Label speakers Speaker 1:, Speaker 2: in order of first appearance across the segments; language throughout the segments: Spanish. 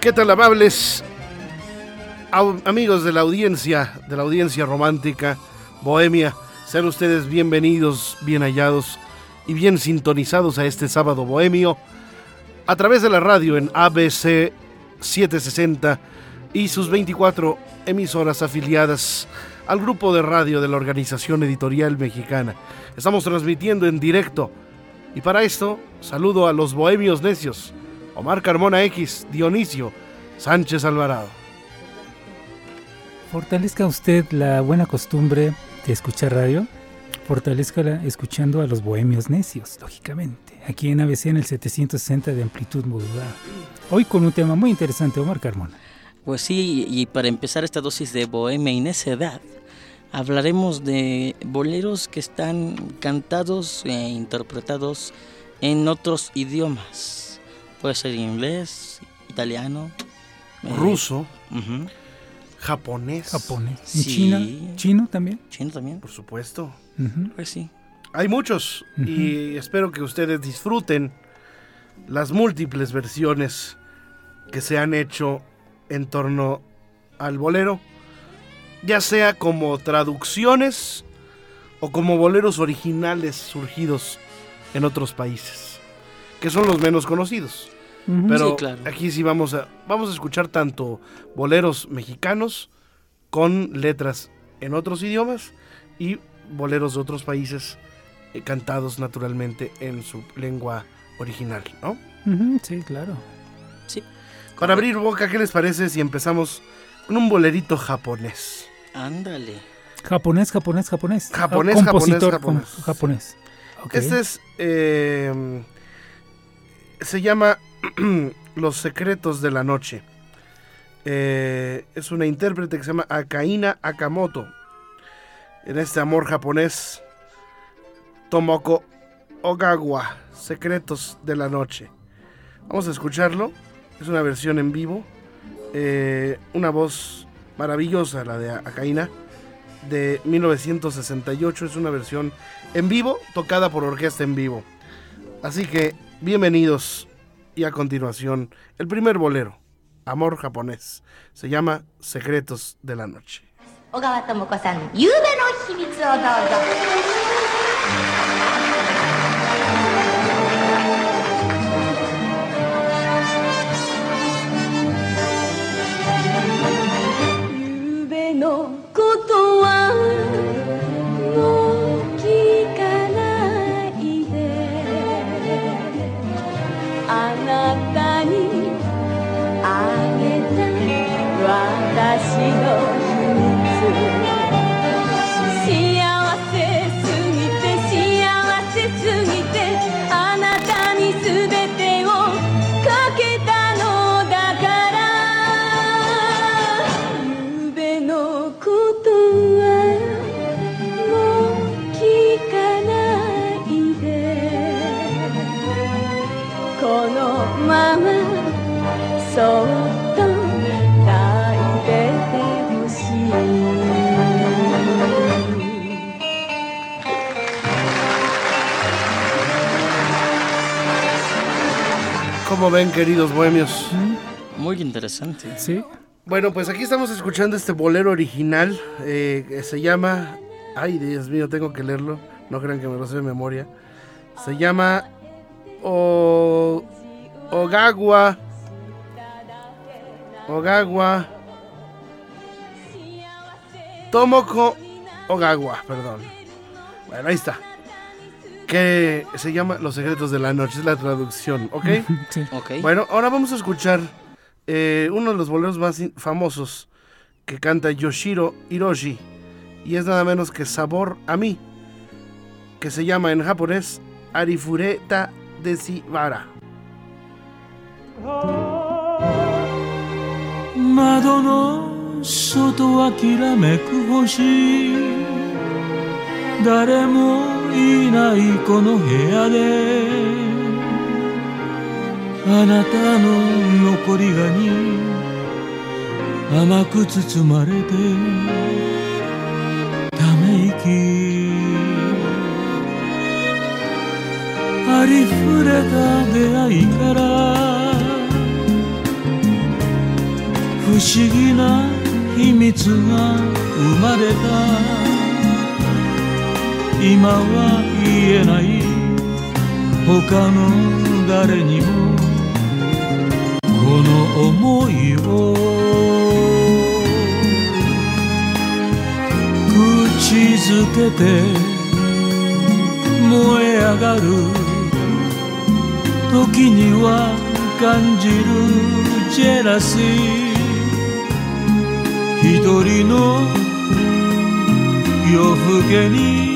Speaker 1: ¿Qué tal amables amigos de la audiencia, de la audiencia romántica, bohemia? Sean ustedes bienvenidos, bien hallados y bien sintonizados a este sábado bohemio a través de la radio en ABC 760 y sus 24 emisoras afiliadas al grupo de radio de la Organización Editorial Mexicana. Estamos transmitiendo en directo y para esto saludo a los bohemios necios, Omar Carmona X, Dionisio Sánchez Alvarado.
Speaker 2: Fortalezca usted la buena costumbre de escuchar radio. Fortalezca escuchando a los bohemios necios, lógicamente. Aquí en ABC en el 760 de amplitud modulada. Hoy con un tema muy interesante, Omar Carmona.
Speaker 3: Pues sí, y para empezar esta dosis de bohemia y necedad, hablaremos de boleros que están cantados e interpretados en otros idiomas. Puede ser inglés, italiano, eh,
Speaker 1: Ruso, japonés,
Speaker 2: Japonés. ¿En
Speaker 3: Sí.
Speaker 2: China? ¿Chino también?
Speaker 3: chino también.
Speaker 1: por supuesto.
Speaker 3: Pues sí.
Speaker 1: Hay muchos y espero que ustedes disfruten las múltiples versiones que se han hecho en torno al bolero, ya sea como traducciones o como boleros originales surgidos en otros países, que son los menos conocidos. Pero
Speaker 3: Sí, claro.
Speaker 1: aquí sí vamos a, vamos a escuchar tanto boleros mexicanos con letras en otros idiomas y boleros de otros países eh, cantados naturalmente en su lengua original, ¿no?
Speaker 2: Sí, claro.
Speaker 1: Para abrir boca, ¿qué les parece si empezamos con un bolerito japonés?
Speaker 3: Ándale.
Speaker 2: Japonés, japonés, japonés.
Speaker 1: Japonés,
Speaker 2: Ah, Compositor
Speaker 1: japonés,
Speaker 2: japonés.
Speaker 1: Este es, eh, se llama Los secretos de la noche. Eh, es una intérprete que se llama Akaina Akamoto. En este amor japonés, Tomoko Ogawa, Secretos de la Noche. Vamos a escucharlo. Es una versión en vivo. Eh, una voz maravillosa, la de Akaina, de 1968. Es una versión en vivo, tocada por orquesta en vivo. Así que, bienvenidos. Y a continuación, el primer bolero, Amor japonés. Se llama Secretos de la Noche. ¿Cómo ven, queridos bohemios?
Speaker 3: Muy interesante.
Speaker 2: Sí.
Speaker 1: Bueno, pues aquí estamos escuchando este bolero original eh, que se llama. Ay, Dios mío, tengo que leerlo. No crean que me lo sé de memoria. Se llama. O, Ogawa. Ogawa. Tomoko Ogawa, perdón. Bueno, ahí está Que se llama Los secretos de la noche, es la traducción, ¿ok?
Speaker 2: Sí.
Speaker 3: Ok.
Speaker 1: Bueno, ahora vamos a escuchar eh, uno de los boleros más in- famosos que canta Yoshiro Hiroshi y es nada menos que Sabor a mí, que se llama en japonés Arifureta Desibara.
Speaker 4: 窓の外きらめく星誰も いないこの部屋であなたの残りがに甘く包まれてため息。ありふれた出会いから不思議な秘密が生まれた。今は言えない。他の誰にも。この想いを。口づけて。燃え上がる。時には感じるジェラシー。一人の夜更けに。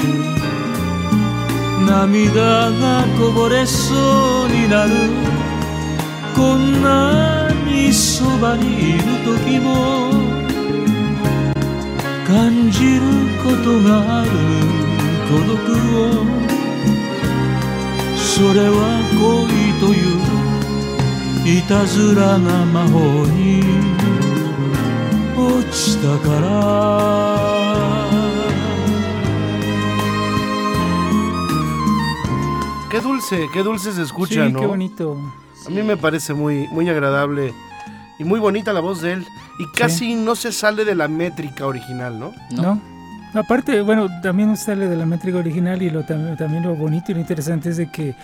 Speaker 4: 涙がこぼれそうになる。こんなにそばにいる時も感じることがある孤独を。それは恋といういたずらな魔法に落ちたから。
Speaker 1: Qué dulce, qué dulce se escucha,
Speaker 2: sí,
Speaker 1: ¿no?
Speaker 2: qué bonito.
Speaker 1: A mí me parece muy, muy agradable y muy bonita la voz de él. Y casi no se sale de la métrica original, ¿no?
Speaker 2: ¿No? Aparte, bueno, también sale de la métrica original y lo tam- también lo bonito y lo interesante es de que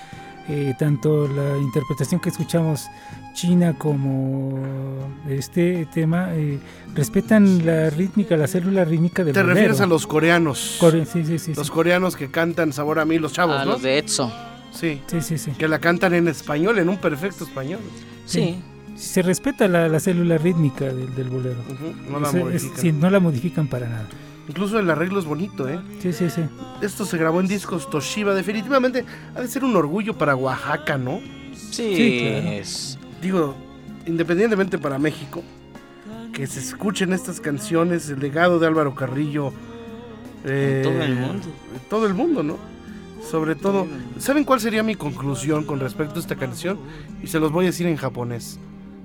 Speaker 2: eh, tanto la interpretación que escuchamos china como este tema eh, respetan la rítmica, la célula rítmica del
Speaker 1: Te
Speaker 2: bolero.
Speaker 1: refieres a los coreanos.
Speaker 2: Core- sí, sí, sí,
Speaker 1: Los
Speaker 2: sí.
Speaker 1: coreanos que cantan Sabor a mí, los chavos,
Speaker 3: A
Speaker 1: ¿no?
Speaker 3: los de Etso.
Speaker 1: Sí.
Speaker 2: Sí, sí, sí.
Speaker 1: Que la cantan en español, en un perfecto español.
Speaker 3: Sí.
Speaker 2: Se respeta la, la célula rítmica del, del bolero.
Speaker 1: No la
Speaker 2: Es- es-
Speaker 1: modifican.
Speaker 2: sí, no la modifican para nada.
Speaker 1: Incluso el arreglo es bonito, ¿eh?
Speaker 2: Sí, sí, sí.
Speaker 1: Esto se grabó en discos Toshiba. Definitivamente ha de ser un orgullo para Oaxaca, ¿no?
Speaker 3: Sí,
Speaker 2: Sí, claro.
Speaker 3: es-
Speaker 1: Digo, independientemente para México, que se escuchen estas canciones, el legado de Álvaro Carrillo. eh,
Speaker 3: todo el mundo.
Speaker 1: Todo el mundo, ¿no? Sobre todo, ¿saben cuál sería mi conclusión con respecto a esta canción? Y se los voy a decir en japonés.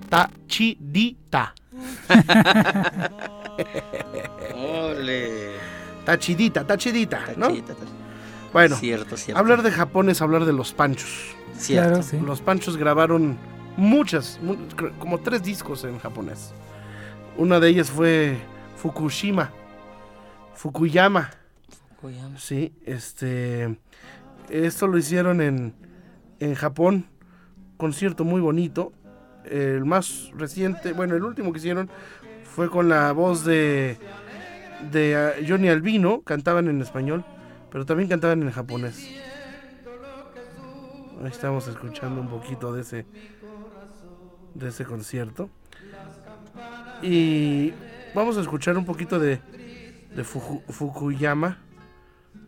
Speaker 1: Tachidita.
Speaker 3: Ole.
Speaker 1: Tachidita, tachidita, ¿no?
Speaker 3: Tachita, tachita.
Speaker 1: Bueno,
Speaker 3: Cierto, cierto.
Speaker 1: hablar de Japón es hablar de los panchos.
Speaker 3: Cierto.
Speaker 2: Claro, sí.
Speaker 1: Los Panchos grabaron muchas, como tres discos en japonés. Una de ellas fue Fukushima, Fukuyama,
Speaker 3: Fukuyama.
Speaker 1: sí, este, esto lo hicieron en, en Japón, concierto muy bonito. El más reciente, bueno, el último que hicieron fue con la voz de, de ah, Johnny Albino, cantaban en español, pero también cantaban en japonés. Ahí estamos escuchando un poquito de ese de ese concierto. Y vamos a escuchar un poquito de, de Fuku- Fukuyama.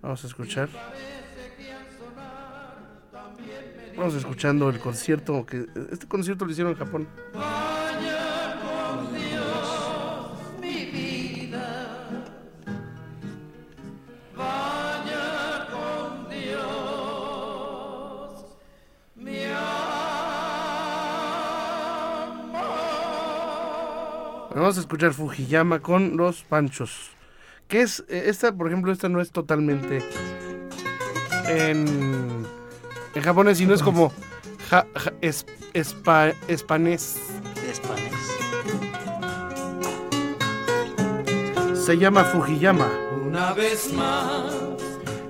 Speaker 1: Vamos a escuchar. Vamos escuchando el concierto que este concierto lo hicieron en Japón. Vamos a escuchar Fujiyama con los Panchos. Que es eh, esta, por ejemplo, esta no es totalmente en, en japonés, sino es como ja- ja- es, espa- espanés.
Speaker 3: Español.
Speaker 1: Se llama Fujiyama.
Speaker 4: Una vez más,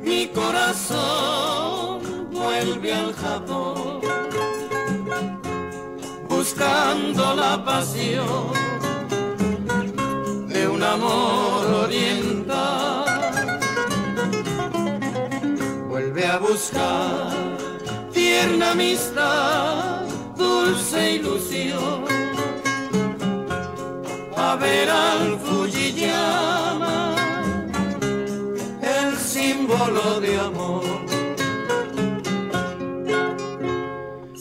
Speaker 4: mi corazón vuelve al Japón, buscando la pasión de un amor oriental. Vuelve a buscar tierna amistad, dulce ilusión.
Speaker 5: a ver al Fujiyama, el símbolo de amor.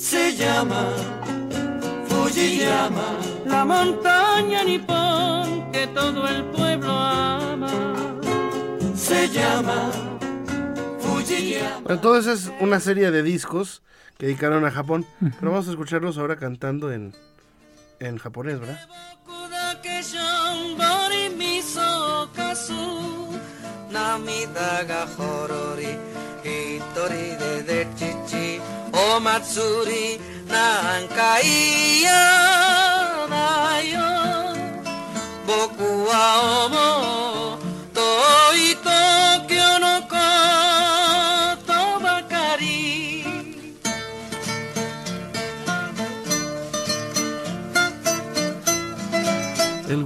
Speaker 5: Se llama Fujiyama,
Speaker 6: la montaña nipón que todo el pueblo ama.
Speaker 5: se llama.
Speaker 1: Bueno, todo eso es una serie de discos que dedicaron a Japón. Pero vamos a escucharlos ahora cantando en, en japonés, ¿verdad?
Speaker 6: だけしょんぼりみ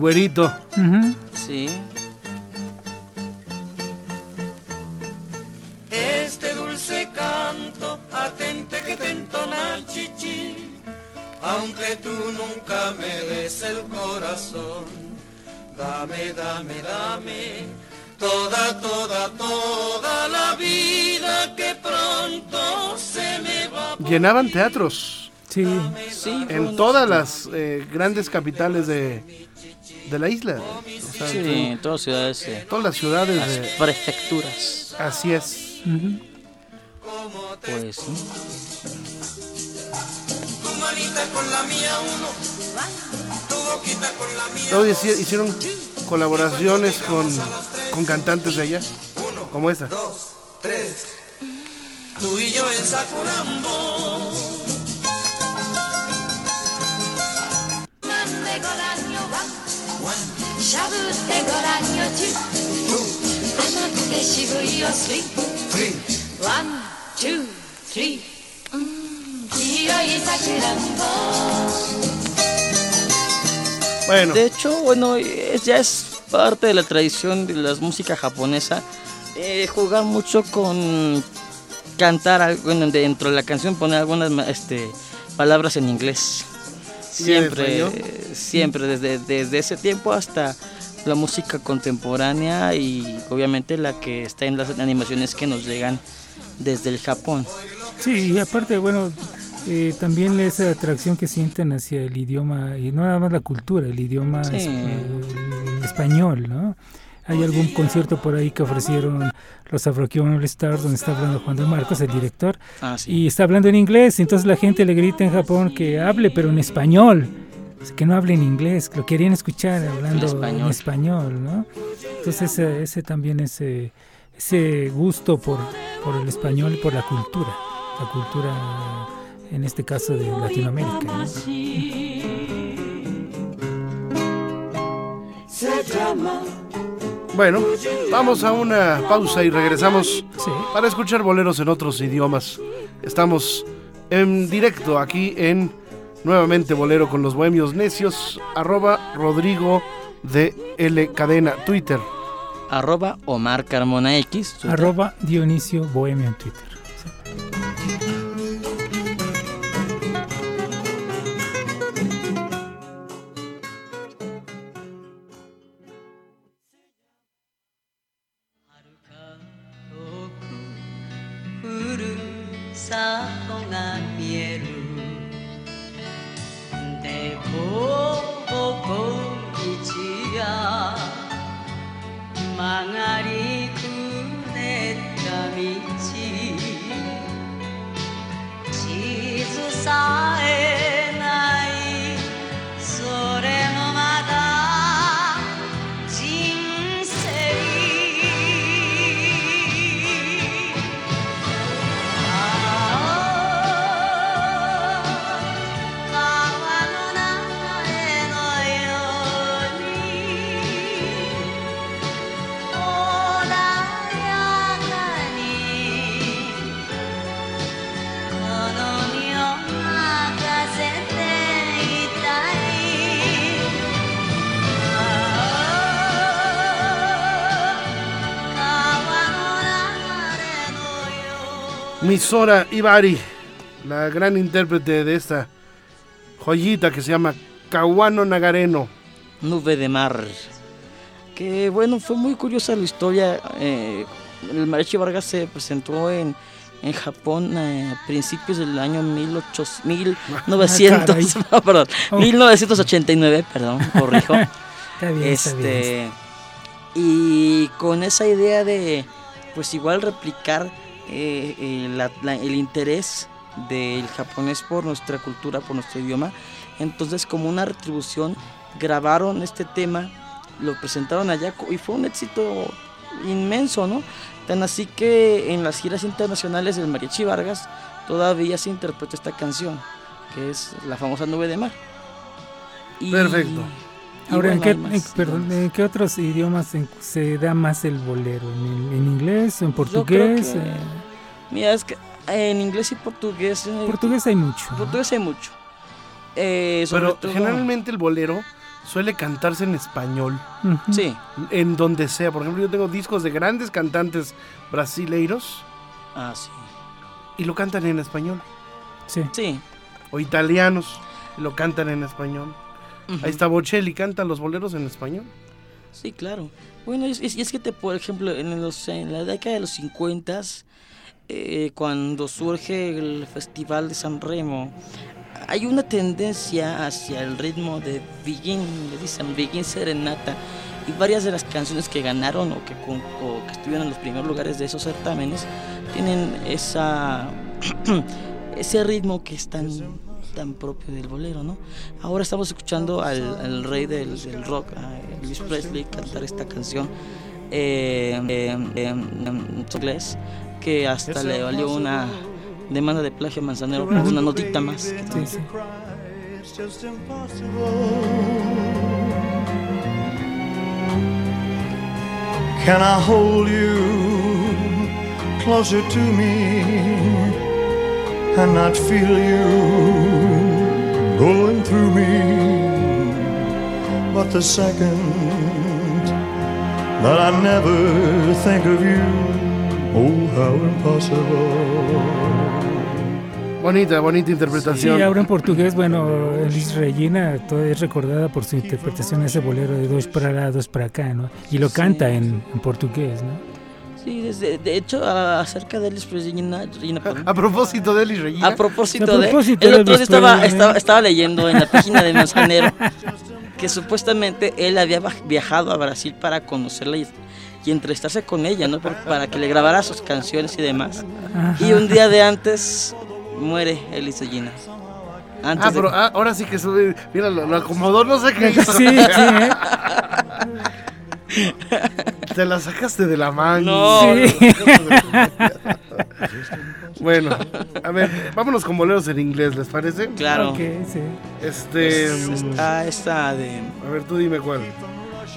Speaker 1: Güerito.
Speaker 2: Ujú.
Speaker 3: Sí.
Speaker 5: Este dulce canto atente que te entona el chichi, aunque tú nunca me des el corazón, dame, dame, dame toda, toda, toda la vida que pronto se me va.
Speaker 1: Llenaban teatros
Speaker 2: Sí,
Speaker 3: Sí,
Speaker 1: en
Speaker 3: un-
Speaker 1: todas las eh, grandes capitales de, de la isla. O sea,
Speaker 3: Sí, en todas ciudades, eh,
Speaker 1: todas las ciudades
Speaker 3: las
Speaker 1: de...
Speaker 3: prefecturas.
Speaker 1: Así es.
Speaker 2: ujú.
Speaker 3: Pues sí.
Speaker 5: Tu manita con la mía uno, tu boquita con la mía
Speaker 1: hici- hicieron colaboraciones con, con cantantes de allá, como esa.
Speaker 5: dos, tres, tú y yo en Sakurambo.
Speaker 7: しゃぶってごらんよチュ甘くて渋いよスリーワンツースリーうん黄色いさくらんぼ
Speaker 1: Bueno,
Speaker 3: De hecho, bueno, es- ya es parte de la tradición de la música japonesa eh, jugar mucho con cantar algo, bueno, dentro de la canción poner algunas ma- este, palabras en inglés.
Speaker 1: ¿Y en
Speaker 3: Siempre, siempre, desde, desde ese tiempo hasta la música contemporánea y obviamente la que está en las animaciones que nos llegan desde el Japón.
Speaker 2: Sí, y aparte, bueno, eh, también esa atracción que sienten hacia el idioma, y no nada más la cultura, el idioma
Speaker 3: Sí.
Speaker 2: es- el español, ¿no? Hay algún concierto por ahí que ofrecieron los Afro-Cuban All Stars, donde está hablando Juan de Marcos, el director,
Speaker 3: Ah, sí.
Speaker 2: y está hablando en inglés, entonces la gente le grita en Japón que hable, pero en español, que no hable en inglés, que lo querían escuchar hablando en
Speaker 3: español.
Speaker 2: Entonces ese, ese también ese, ese gusto por, por el español y por la cultura, la cultura en este caso de Latinoamérica. ¿no?
Speaker 1: Bueno, vamos a una pausa y regresamos
Speaker 2: Sí.
Speaker 1: para escuchar boleros en otros idiomas. Estamos en directo aquí en nuevamente bolero con los bohemios necios, arroba Rodrigo de L Cadena, Twitter.
Speaker 3: Arroba Omar Carmona X. Twitter.
Speaker 2: Arroba Dionisio Bohemio en Twitter.
Speaker 1: Misora Ibari, la gran intérprete de esta joyita que se llama Kawano Nagareno.
Speaker 3: Nube de Mar. Que bueno, fue muy curiosa la historia. eh, el Mariachi Vargas se presentó en, en Japón eh, a principios del año 1800, 1900, no, perdón,
Speaker 2: Oh.
Speaker 3: 1989, perdón, corrijo.
Speaker 2: Está bien, está bien.
Speaker 3: este y con esa idea de pues igual replicar eh, el interés del japonés por nuestra cultura por nuestro idioma. Entonces como una retribución grabaron este tema lo presentaron allá y fue un éxito inmenso no tan así que en las giras internacionales del mariachi Vargas todavía se interpreta esta canción que es la famosa nube de mar.
Speaker 1: Perfecto.
Speaker 2: Ahora, ¿en, qué,
Speaker 3: hay más,
Speaker 2: en- perdón,
Speaker 3: más.
Speaker 2: ¿en qué otros idiomas en- se da más el bolero? ¿En, en inglés? ¿En portugués?
Speaker 3: que-
Speaker 2: Eh,
Speaker 3: Mira, es que en inglés y portugués. En
Speaker 2: portugués hay mucho. ¿no?
Speaker 3: portugués hay mucho. Eh, sobre
Speaker 1: Pero
Speaker 3: todo-
Speaker 1: generalmente el bolero suele cantarse en español.
Speaker 3: Sí.
Speaker 1: en donde sea. Por ejemplo, yo tengo discos de grandes cantantes brasileiros
Speaker 3: Ah, sí.
Speaker 1: y lo cantan en español.
Speaker 2: Sí.
Speaker 3: Sí.
Speaker 1: O italianos y lo cantan en español.
Speaker 3: Ujú.
Speaker 1: Ahí está Bocelli, canta los boleros en español.
Speaker 3: Sí, claro. Bueno, es, es que, te, por ejemplo, en, los, en la década de los 50, eh, cuando surge el Festival de San Remo, hay una tendencia hacia el ritmo de Begin, le dicen Begin Serenata, y varias de las canciones que ganaron o que, o que estuvieron en los primeros lugares de esos certámenes tienen esa ese ritmo que es tan, propio del bolero, ¿no? Ahora estamos escuchando al, al rey del, del rock, a Elvis Presley, cantar esta canción eh, eh, en inglés, que hasta le valió una demanda de plagio a Manzanero por una notita más.
Speaker 2: Sí, sí.
Speaker 4: Can I hold you closer to me and not feel you going through me? But the second that I never think of you, oh, how impossible.
Speaker 1: Bonita, bonita interpretación.
Speaker 2: Sí, ahora en portugués, bueno, Elis Regina es recordada por su interpretación de ese bolero de dos para allá, dos para acá, ¿no? Y lo canta en, en portugués, ¿no?
Speaker 3: Sí, desde- de hecho, a- acerca de Elvis Presley, Regina- Regina, perdón.
Speaker 1: A propósito de Elis Regina.
Speaker 3: A propósito,
Speaker 2: A propósito
Speaker 3: de. El otro día
Speaker 2: Elvis
Speaker 3: estaba, estaba, estaba leyendo en la página de Manzanero que supuestamente él había viajado a Brasil para conocerla y, y entrevistarse con ella, ¿no? Por- para que le grabara sus canciones y demás.
Speaker 2: Ajá.
Speaker 3: Y un día de antes muere Elis Regina. Antes
Speaker 1: Ah,
Speaker 3: de-
Speaker 1: pero ah, ahora sí que sube. Mira, lo, lo acomodó, no sé qué hizo.
Speaker 2: Sí, sí, ¿eh?
Speaker 1: Te la sacaste de la mano.
Speaker 3: No.
Speaker 2: Sí.
Speaker 1: Bueno, a ver, vámonos con boleros en inglés, ¿les parece?
Speaker 3: Claro.
Speaker 2: Ok, sí.
Speaker 1: Este.
Speaker 3: Pues
Speaker 1: mm,
Speaker 3: está esta de.
Speaker 1: A ver, tú dime cuál.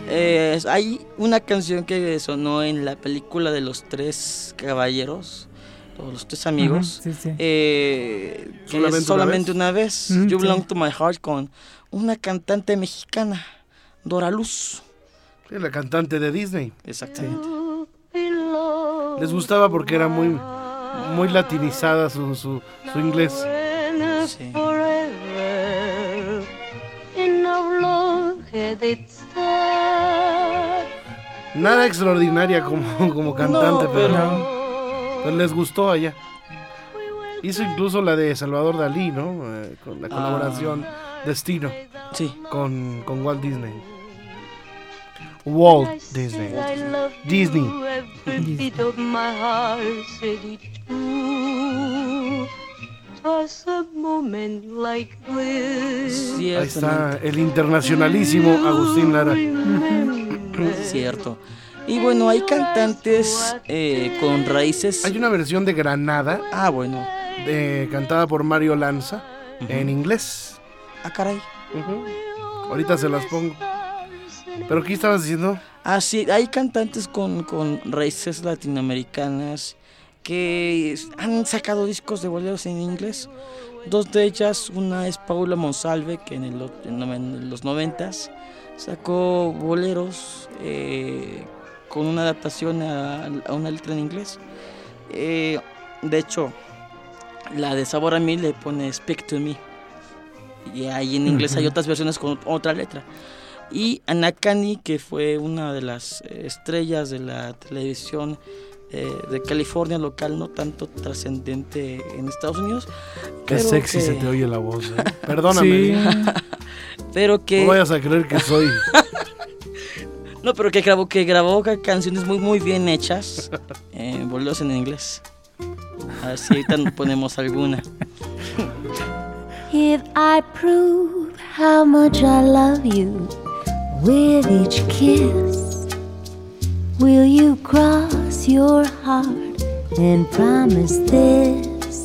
Speaker 3: Eh, hay una canción que sonó en la película de los tres caballeros, o los tres amigos.
Speaker 2: Ujú, sí, sí.
Speaker 3: eh, que
Speaker 1: ¿Solamente
Speaker 3: es
Speaker 1: una
Speaker 3: solamente
Speaker 1: vez?
Speaker 3: una vez,
Speaker 2: Mm,
Speaker 3: You
Speaker 2: sí.
Speaker 3: Belong to My Heart con una cantante mexicana, Dora Luz.
Speaker 1: Sí, la cantante de Disney.
Speaker 3: Exactamente.
Speaker 1: Les gustaba porque era muy, muy latinizada su, su, su inglés.
Speaker 3: Sí.
Speaker 1: Nada extraordinaria como, como cantante,
Speaker 3: No,
Speaker 1: pero,
Speaker 3: pero-
Speaker 1: pero les gustó allá. Hizo incluso la de Salvador Dalí, ¿no? Eh, con la
Speaker 3: Ah.
Speaker 1: colaboración Destino
Speaker 3: Sí.
Speaker 1: con, con Walt Disney. Walt Disney. Disney. Ahí está el internacionalísimo Agustín Lara.
Speaker 3: Cierto. Y bueno, hay cantantes eh, con raíces.
Speaker 1: Hay una versión de Granada
Speaker 3: Ah, bueno.
Speaker 1: de- cantada por Mario Lanza
Speaker 3: Ujú.
Speaker 1: en inglés.
Speaker 3: Ah, caray.
Speaker 1: Ahorita se las pongo. Pero ¿qué estabas diciendo?
Speaker 3: Ah, sí, hay cantantes con, con raíces latinoamericanas que han sacado discos de boleros en inglés. Dos de ellas, una es Paula Monsalve, que en, el en los noventas sacó boleros eh, con una adaptación a, a una letra en inglés. Eh, de hecho, la de Sabor a Mí le pone Speak to Me. Y ahí en inglés hay otras versiones con otra letra. Y Anakani, que fue una de las eh, estrellas de la televisión eh, de California local, no tanto trascendente en Estados Unidos.
Speaker 1: Qué
Speaker 3: pero
Speaker 1: sexy
Speaker 3: que-
Speaker 1: se te oye la voz. ¿eh? Perdóname.
Speaker 2: Sí.
Speaker 3: Pero que
Speaker 1: No vayas a creer que soy.
Speaker 3: no, pero que grabó que grabó ca- canciones muy muy bien hechas, eh, boleros en inglés. A ver si ahorita nos ponemos alguna.
Speaker 8: If I prove how much I love you with each kiss, will you cross your heart and promise this?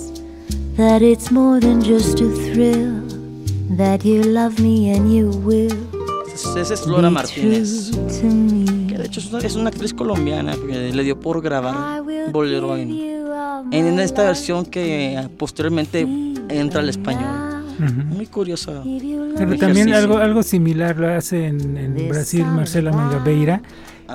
Speaker 8: That it's more than just a thrill, that you love me and you will
Speaker 3: es- es Flora Martínez. Que de hecho es una, es una actriz colombiana que le dio por grabar bolero en, en esta versión que posteriormente entra al español. Muy
Speaker 8: love.
Speaker 2: Pero también algo, algo similar lo hace en, en Brasil Marcela Mangabeira.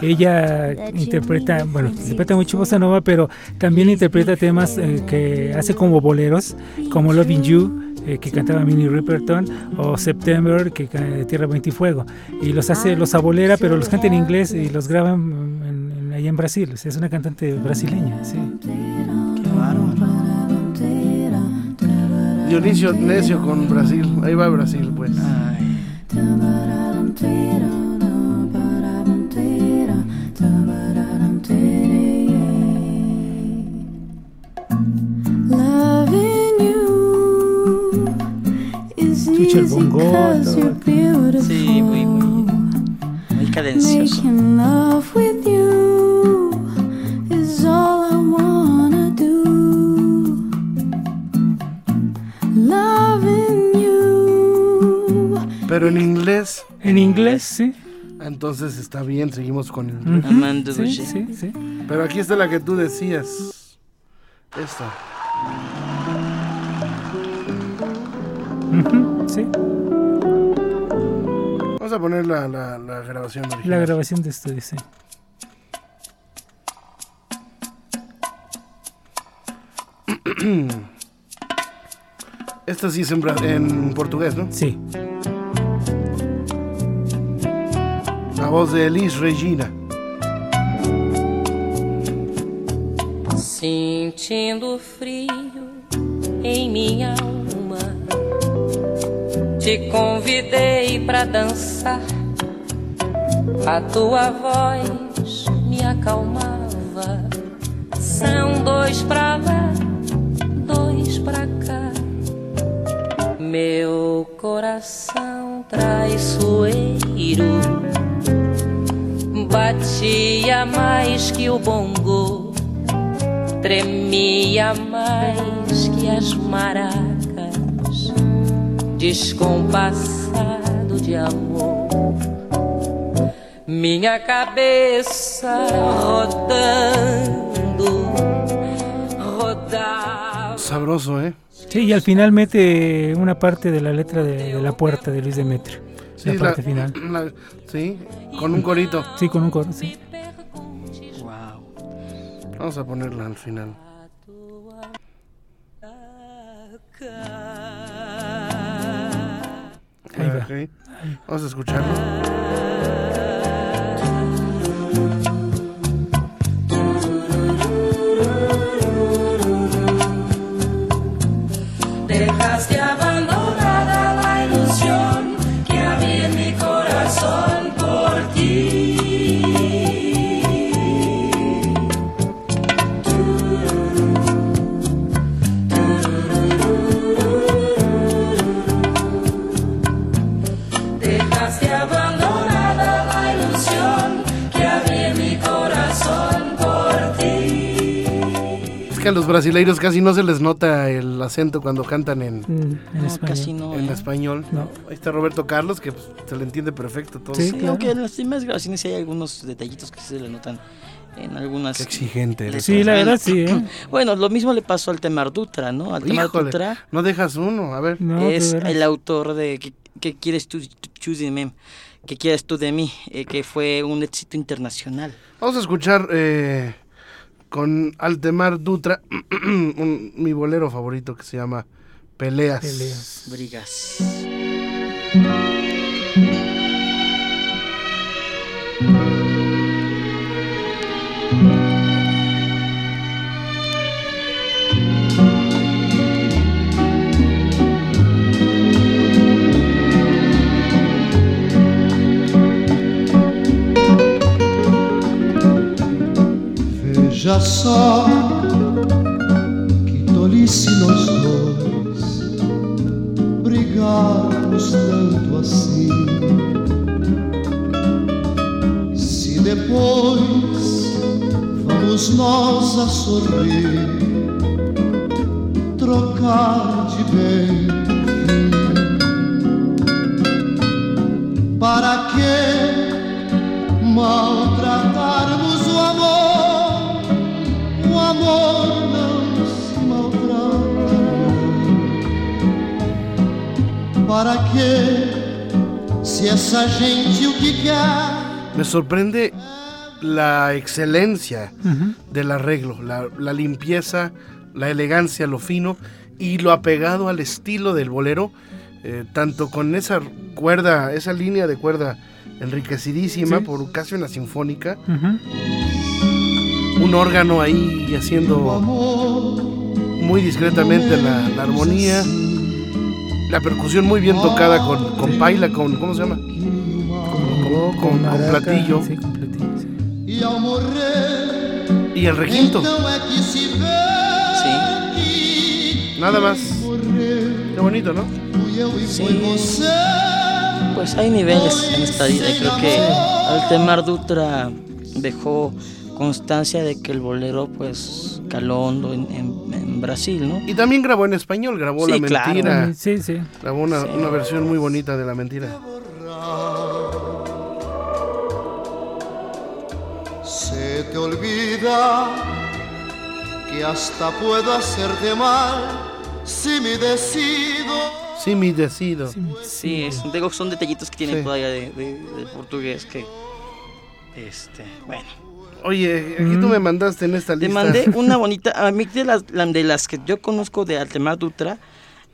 Speaker 2: Ella interpreta, bueno, interpreta mucho bossa nova, pero también interpreta temas eh, que hace como boleros, como Loving You, eh, que cantaba Minnie Riperton, o September, que de Tierra, Viento y Fuego. Y los hace, los abolera, pero los canta en inglés y los graba en, en- en- allá en Brasil. O sea, es una cantante brasileña, sí.
Speaker 1: Dionisio necio con Brasil. Ahí va Brasil, pues.
Speaker 3: Ay,
Speaker 8: Loving you is
Speaker 2: Escucha el
Speaker 8: easy
Speaker 2: bongo, todo.
Speaker 8: you're beautiful.
Speaker 3: Sí, muy, muy, muy cadencioso.
Speaker 1: Pero en inglés.
Speaker 2: En inglés, sí.
Speaker 1: Entonces está bien, seguimos con inglés.
Speaker 2: Ujú,
Speaker 3: Amanda
Speaker 2: sí, sí, sí.
Speaker 1: Pero aquí está la que tú decías. Esta.
Speaker 2: Sí.
Speaker 1: Vamos a poner la, la, la grabación original.
Speaker 2: La grabación de estudio, sí.
Speaker 1: Esta sí es en portugués, ¿no?
Speaker 2: Sí.
Speaker 1: La voz de Elis Regina.
Speaker 6: Sentindo frio em minha alma, te convidei pra dançar. A tua voz me acalmava. São dois pra lá, dois pra cá. Meu coração traiçoeiro batia mais que o bongo tremia mais que as maracas, descompassado de amor. Minha cabeça rodando, rodava.
Speaker 1: Sabroso, ¿eh?
Speaker 2: Sí, y al final mete una parte de la letra de, de La Puerta de Luis Demetrio.
Speaker 1: Sí,
Speaker 2: la parte final.
Speaker 1: la- sí, con un corito.
Speaker 2: Sí, con un coro, sí.
Speaker 3: Wow.
Speaker 1: Vamos a ponerla al final.
Speaker 2: Ahí va.
Speaker 1: Ok. Vamos a escucharlo.
Speaker 6: Que
Speaker 1: a los brasileiros casi no se les nota el acento cuando cantan en,
Speaker 2: Mm, en
Speaker 3: No,
Speaker 2: español.
Speaker 3: casi no.
Speaker 1: en
Speaker 3: ¿eh?
Speaker 1: español.
Speaker 2: No.
Speaker 1: Ahí está Roberto Carlos, que pues, se le entiende perfecto todo.
Speaker 2: Sí.
Speaker 3: Sí,
Speaker 2: claro.
Speaker 3: aunque en las primeras grabaciones sí hay algunos detallitos que sí se le notan en algunas.
Speaker 1: Qué exigente eres.
Speaker 2: Sí, la verdad sí, ¿eh?
Speaker 3: Bueno, lo mismo le pasó al Temar Dutra, ¿no? Al Temar
Speaker 1: Híjole,
Speaker 3: Dutra
Speaker 1: no dejas uno, a ver.
Speaker 3: Es el autor de ¿Qué, qué quieres tú, mí? ¿Qué quieres tú de mí? Eh, que fue un éxito internacional.
Speaker 1: Vamos a escuchar eh, con Altemar Dutra un- mi bolero favorito que se llama Peleas.
Speaker 2: Peleas.
Speaker 3: Brigas.
Speaker 9: Veja só que tolice nós dois brigarmos tanto assim. Se depois vamos nós a sorrir, trocar de bem
Speaker 1: Me sorprende la excelencia del arreglo, la, la limpieza, la elegancia, lo fino y lo apegado al estilo del bolero, eh, tanto con esa cuerda, esa línea de cuerda enriquecidísima
Speaker 2: Sí.
Speaker 1: por casi una sinfónica, un órgano ahí haciendo muy discretamente la, la armonía, la percusión muy bien tocada con, con paila, con, ¿cómo se llama?
Speaker 2: Con,
Speaker 1: con- platillo.
Speaker 2: Sí, con platillo, sí.
Speaker 1: Y el requinto,
Speaker 9: que
Speaker 1: nada más. Qué bonito, ¿no?
Speaker 3: Sí. Pues hay niveles en esta vida. Creo que Altemar Dutra dejó constancia de que el bolero pues caló hondo en, en- en Brasil, ¿no?
Speaker 1: Y también grabó en español, grabó
Speaker 3: Sí,
Speaker 1: La
Speaker 3: claro.
Speaker 1: Mentira.
Speaker 2: Sí, sí.
Speaker 1: Grabó una,
Speaker 3: Sí.
Speaker 1: una versión muy bonita de La Mentira.
Speaker 9: Se te olvida que hasta puedo hacerte mal si me decido.
Speaker 1: Sí, mi decido.
Speaker 2: sí,
Speaker 3: Sí, es, digo, son detallitos que tienen
Speaker 1: Sí.
Speaker 3: todavía de, de- portugués que, este, bueno.
Speaker 1: Oye, aquí tú
Speaker 2: Mm.
Speaker 1: me mandaste en esta
Speaker 3: Te
Speaker 1: lista.
Speaker 3: mandé una bonita, a mí de las, la- de las que yo conozco de Altemar Dutra,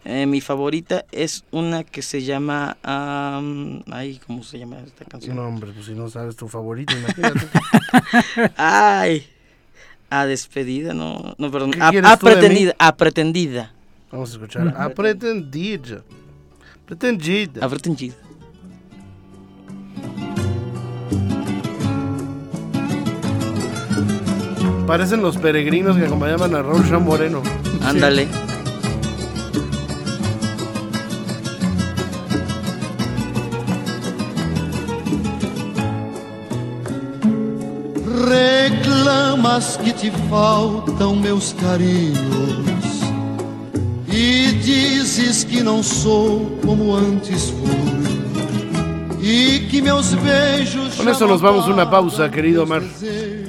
Speaker 3: eh, mi favorita es una que se llama, am, ay, ¿cómo se llama esta canción?
Speaker 1: No, hombre, pues si no sabes tu favorito, imagínate.
Speaker 3: Ay, a despedida, no, no, perdón,
Speaker 1: ¿Qué
Speaker 3: a, pretendida, a pretendida,
Speaker 1: Vamos a escuchar. A pretendida. Pretendida.
Speaker 3: a pretendida.
Speaker 1: Parecen los peregrinos que acompañaban a Raúl Jean Moreno.
Speaker 3: Ándale.
Speaker 9: Reclamas que te faltam meus carinhos e dizes que não sou como antes fui e que meus beijos.
Speaker 1: Con eso nos vamos a una pausa, querido Omar.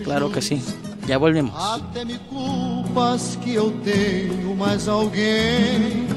Speaker 3: Claro que sí. Ya volvemos.
Speaker 9: Até me culpas que eu tenho mais alguém.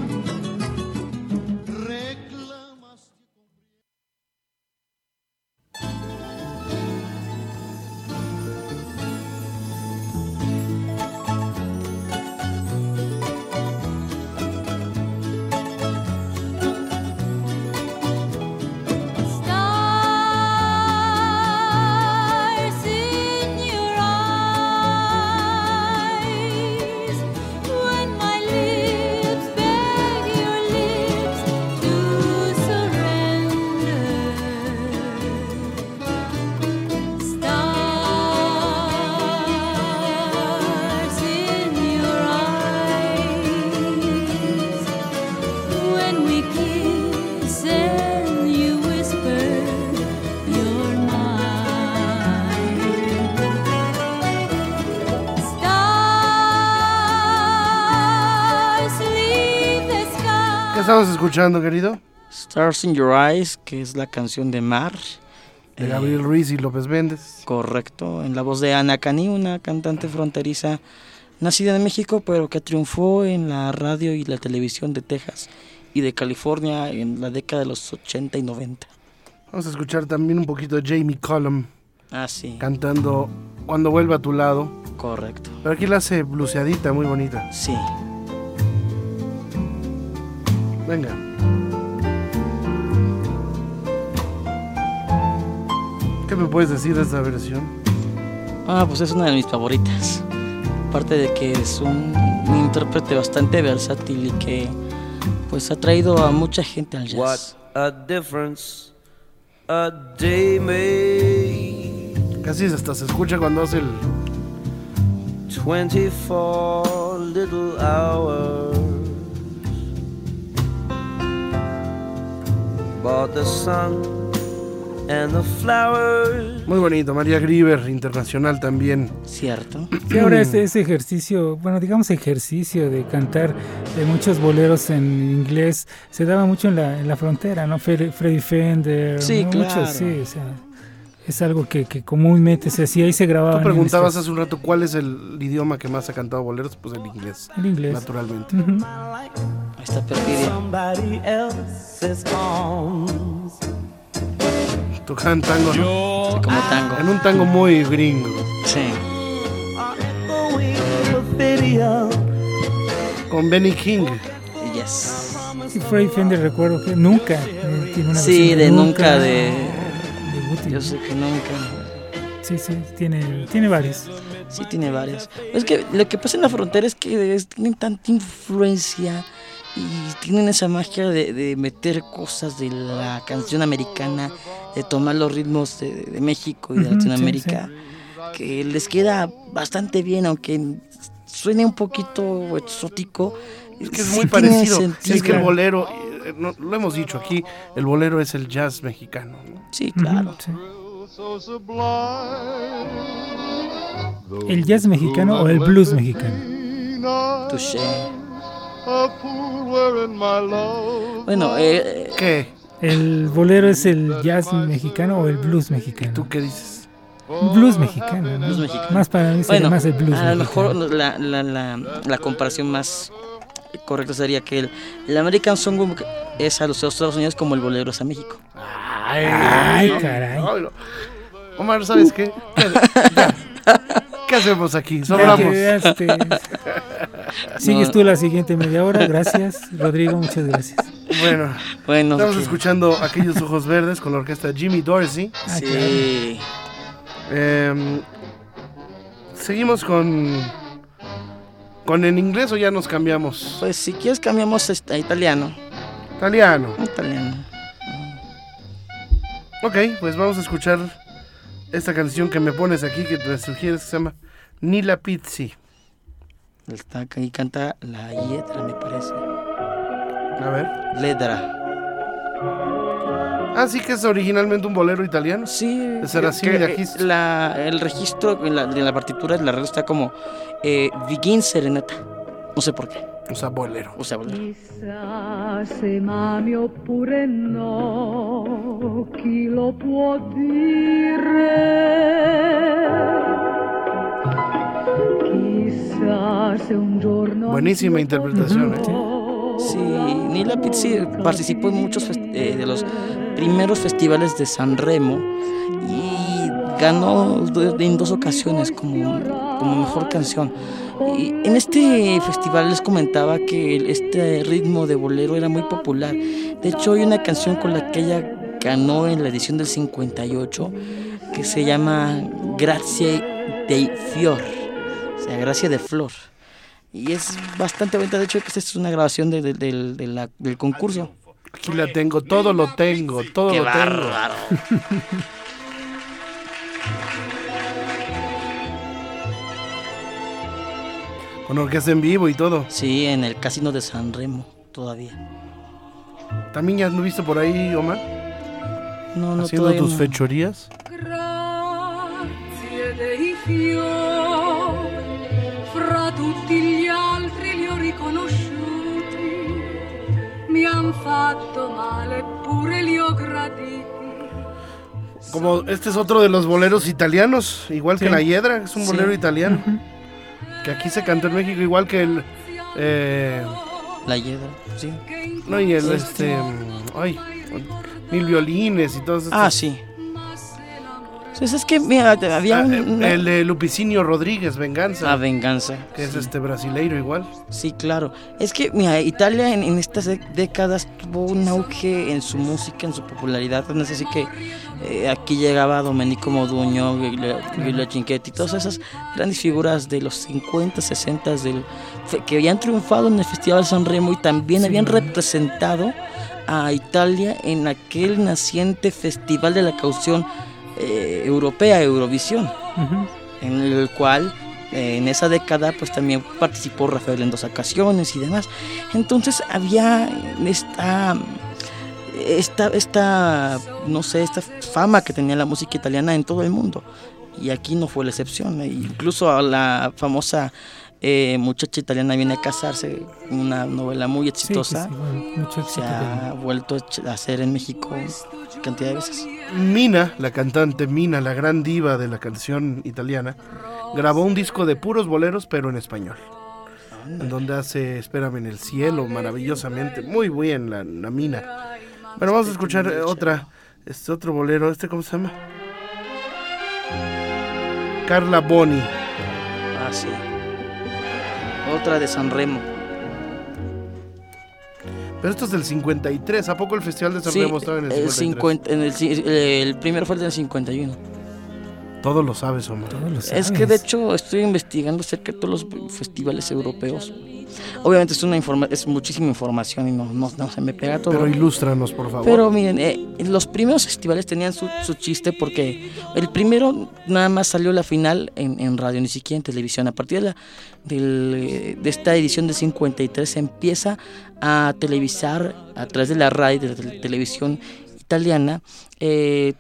Speaker 8: Sky.
Speaker 1: ¿Qué estamos escuchando, querido?
Speaker 3: Stars in Your Eyes, que es la canción de Mar.
Speaker 1: De
Speaker 3: Eh,
Speaker 1: Gabriel Ruiz y López Méndez.
Speaker 3: Correcto, en la voz de Ana Cani, una cantante fronteriza nacida en México, pero que triunfó en la radio y la televisión de Texas y de California en la década de los 80 y 90.
Speaker 1: Vamos a escuchar también un poquito de Jamie Cullum
Speaker 3: Ah, sí,
Speaker 1: cantando Cuando vuelva a tu lado.
Speaker 3: correcto.
Speaker 1: Pero aquí la hace bluseadita, muy bonita.
Speaker 3: Sí.
Speaker 1: Venga. ¿Qué me puedes decir de esta versión?
Speaker 3: Ah, pues es una de mis favoritas. Aparte de que es un, un intérprete bastante versátil y que pues ha traído a mucha gente al
Speaker 5: What
Speaker 3: jazz.
Speaker 5: a difference a day made.
Speaker 1: Casi hasta se escucha cuando hace el,
Speaker 5: 24 little hours.
Speaker 1: Muy bonito, María Grieber, internacional también.
Speaker 3: Cierto.
Speaker 2: Y ahora ese, ese ejercicio, bueno, digamos ejercicio de cantar de muchos boleros en inglés, se daba mucho en la, en la frontera, ¿no? Fre- Freddy Fender,
Speaker 3: Sí,
Speaker 2: ¿no?
Speaker 3: claro.
Speaker 2: Muchos, sí, o sea, es algo que, que comúnmente se hacía y se grababa.
Speaker 1: Tú preguntabas hace un rato cuál es el idioma que más ha cantado boleros, pues el inglés,
Speaker 2: El inglés.
Speaker 1: naturalmente.
Speaker 5: Somebody else's arms.
Speaker 1: Tocaban tango, ¿no?
Speaker 3: Sí, como tango.
Speaker 1: En un tango muy gringo.
Speaker 3: Sí.
Speaker 5: Going to a video.
Speaker 1: Con Benny King.
Speaker 3: Yes.
Speaker 2: Sí, Freddy Fender recuerdo que nunca eh, tiene una
Speaker 3: Sí, de nunca de.
Speaker 2: de Guti.
Speaker 3: Yo sé que nunca.
Speaker 2: Sí, sí, tiene, tiene varios.
Speaker 3: Sí, tiene varias. Es que lo que pasa en la frontera es que es- tienen tanta influencia y tienen esa magia de, de meter cosas de la canción americana, de tomar los ritmos de, de México y de
Speaker 2: sí,
Speaker 3: Latinoamérica, que les queda bastante bien, aunque suene un poquito exótico.
Speaker 1: Es que es
Speaker 3: sí
Speaker 1: muy parecido. Es que el bolero, no- lo hemos dicho aquí, el bolero es el jazz mexicano. ¿no?
Speaker 3: Sí, claro.
Speaker 2: Sí. ¿El jazz mexicano o el blues mexicano?
Speaker 3: Touché. Bueno, eh,
Speaker 1: ¿Qué?
Speaker 2: ¿El bolero es el jazz mexicano o el blues mexicano?
Speaker 1: ¿Tú qué dices?
Speaker 2: Blues mexicano, ¿no?
Speaker 3: Blues mexicano.
Speaker 2: Más para mí
Speaker 3: Bueno,
Speaker 2: más el blues
Speaker 3: a lo
Speaker 2: mexicano.
Speaker 3: mejor la, la, la, la comparación más correcta sería que el, el American Songbook es a los Estados Unidos como el bolero es a México.
Speaker 1: Ay,
Speaker 2: Ay,
Speaker 1: no,
Speaker 2: caray.
Speaker 1: no, no. Omar, ¿sabes qué? ¿Qué, ya. ¿Qué hacemos aquí? Sobramos.
Speaker 2: Sigues tú la siguiente media hora, gracias. Rodrigo, muchas gracias.
Speaker 1: Bueno,
Speaker 3: Bueno,
Speaker 1: estamos escuchando Aquellos Ojos Verdes con la orquesta Jimmy Dorsey.
Speaker 2: Ah,
Speaker 3: sí.
Speaker 1: Em, seguimos con. ¿Con en inglés o ya nos cambiamos?
Speaker 3: Pues si quieres cambiamos este, a italiano.
Speaker 1: Italiano.
Speaker 3: Italiano.
Speaker 1: Ok, pues vamos a escuchar esta canción que me pones aquí, que te sugieres, que se llama Nila Pizzi.
Speaker 3: Está, ahí canta la Hiedra, me parece.
Speaker 1: A ver.
Speaker 3: Ledra.
Speaker 1: Ah, sí que es originalmente un bolero italiano.
Speaker 3: Sí.
Speaker 1: De Serafini
Speaker 3: que,
Speaker 1: de
Speaker 3: eh, la, el registro en la, de la partitura de la red está como eh, Begin Serenata. No sé por qué.
Speaker 1: O sea, bolero.
Speaker 3: O sea, bolero.
Speaker 8: Se mami oppure no, chi lo può dire? Chissà se un giorno
Speaker 1: Buenísima interpretación, ¿eh?
Speaker 3: Sí, Nila Pizzi participó en muchos eh, de los primeros festivales de San Remo y ganó en dos ocasiones como, como mejor canción. Y en este festival les comentaba que este ritmo de bolero era muy popular. De hecho, hay una canción con la que ella ganó en la edición del 58 que se llama Grazie dei Fior, o sea, Gracia de Flor. Y es bastante bonita, de hecho, que esta es una grabación de- de- del- de la- del concurso.
Speaker 1: Aquí la tengo, todo lo tengo, todo
Speaker 3: ¡Qué
Speaker 1: lo tengo.
Speaker 3: bárbaro!
Speaker 1: Con orquesta en vivo y todo.
Speaker 3: Sí, en el casino de San Remo, todavía.
Speaker 1: ¿También ya has visto por ahí, Omar?
Speaker 3: No, no,
Speaker 1: Haciendo tus
Speaker 3: no.
Speaker 1: fechorías.
Speaker 8: Grazie dei fiori, fra tutti han fatto male eppure li ho graditi.
Speaker 1: Como este es otro de los boleros italianos, igual que. La Hiedra, es un
Speaker 3: Sí.
Speaker 1: bolero italiano. Que aquí se cantó en México, igual que el. eh,
Speaker 3: La Hiedra, sí.
Speaker 1: no, y el
Speaker 3: Sí.
Speaker 1: este. Ay, mil violines y todos estos.
Speaker 3: Ah, sí. Pues es que, mira, había
Speaker 1: Ah,
Speaker 3: un-
Speaker 1: eh,
Speaker 3: una-
Speaker 1: el de Lupicinio Rodríguez, Venganza.
Speaker 3: Ah, venganza.
Speaker 1: que es este brasileiro igual.
Speaker 3: Sí, claro. Es que, mira, Italia en, en estas dé- décadas tuvo un auge en su música, en su popularidad. Tan Es así que eh, aquí llegaba Domenico Giulio Giulio Cinquetti, todas esas grandes figuras de los 50, 60 del, que habían triunfado en el Festival San Remo y también habían representado a Italia en aquel naciente Festival de la Caución eh, Europea, Eurovisión en el cual eh, en esa década pues también participó Rafael en dos ocasiones y demás. Entonces había esta, esta, esta, no sé, esta fama que tenía la música italiana en todo el mundo. Y aquí no fue la excepción. e Incluso a la famosa eh, muchacha italiana viene a casarse, una novela muy
Speaker 2: Sí, que
Speaker 3: exitosa.
Speaker 2: sí, bueno, mucho
Speaker 3: se ha vuelto a hacer en México cantidad de veces.
Speaker 1: Mina, la cantante Mina, la gran diva de la canción italiana, grabó un disco de puros boleros, pero en español. En donde hace Espérame en el cielo, maravillosamente. Muy bien la, la Mina. Bueno, vamos a escuchar eh, otra, este otro bolero. ¿Este cómo se llama? Carla Boni.
Speaker 3: Ah, sí. Otra de San Remo.
Speaker 1: Pero esto es del 53. ¿A poco el Festival de San
Speaker 3: Sí,
Speaker 1: Remo estaba en el
Speaker 3: el
Speaker 1: 53?
Speaker 3: 50 en el, el primero fue el del 51.
Speaker 1: Todo lo sabes, Omar.
Speaker 2: Lo
Speaker 3: Es que de hecho estoy investigando acerca de todos los festivales europeos. Obviamente es una informa es muchísima información y no, no, no se me pega todo.
Speaker 1: Pero ilústranos, por favor.
Speaker 3: Pero miren, eh, los primeros festivales tenían su, su chiste porque el primero nada más salió la final en, en radio, ni siquiera en televisión. A partir de, la- del, eh, de esta edición de 53 se empieza a televisar a través de la radio y de la televisión italiana, eh,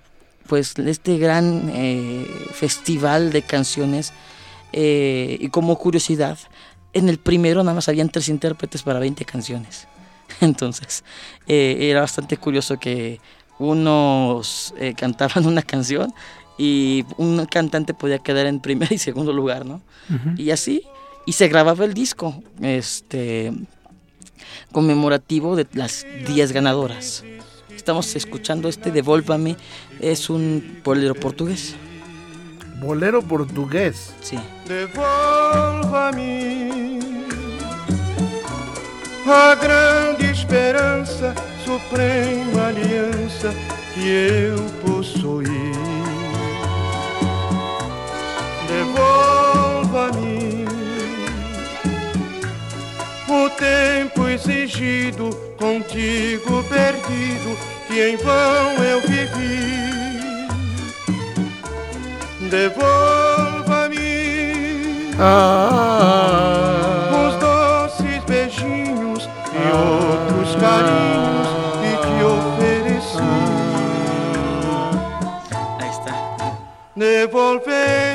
Speaker 3: pues este gran eh, festival de canciones. eh, y como curiosidad, en el primero nada más habían tres intérpretes para 20 canciones. Entonces, eh, era bastante curioso que unos cantaban una canción y un cantante podía quedar en primer y segundo lugar, ¿no? Y así, y se grababa el disco, este, conmemorativo de las 10 ganadoras. Estamos escuchando este Devolvame, es un bolero portugués.
Speaker 1: Bolero portugués.
Speaker 3: Sí.
Speaker 10: Devolva-me a grande esperança, suprema aliança que eu possuí. Devolva-me tempo exigido, contigo perdido, que em vão eu vivi. Devolva-me
Speaker 1: Ah,
Speaker 10: os doces beijinhos e outros carinhos que te ofereci.
Speaker 3: Ahí está.
Speaker 10: Devolveste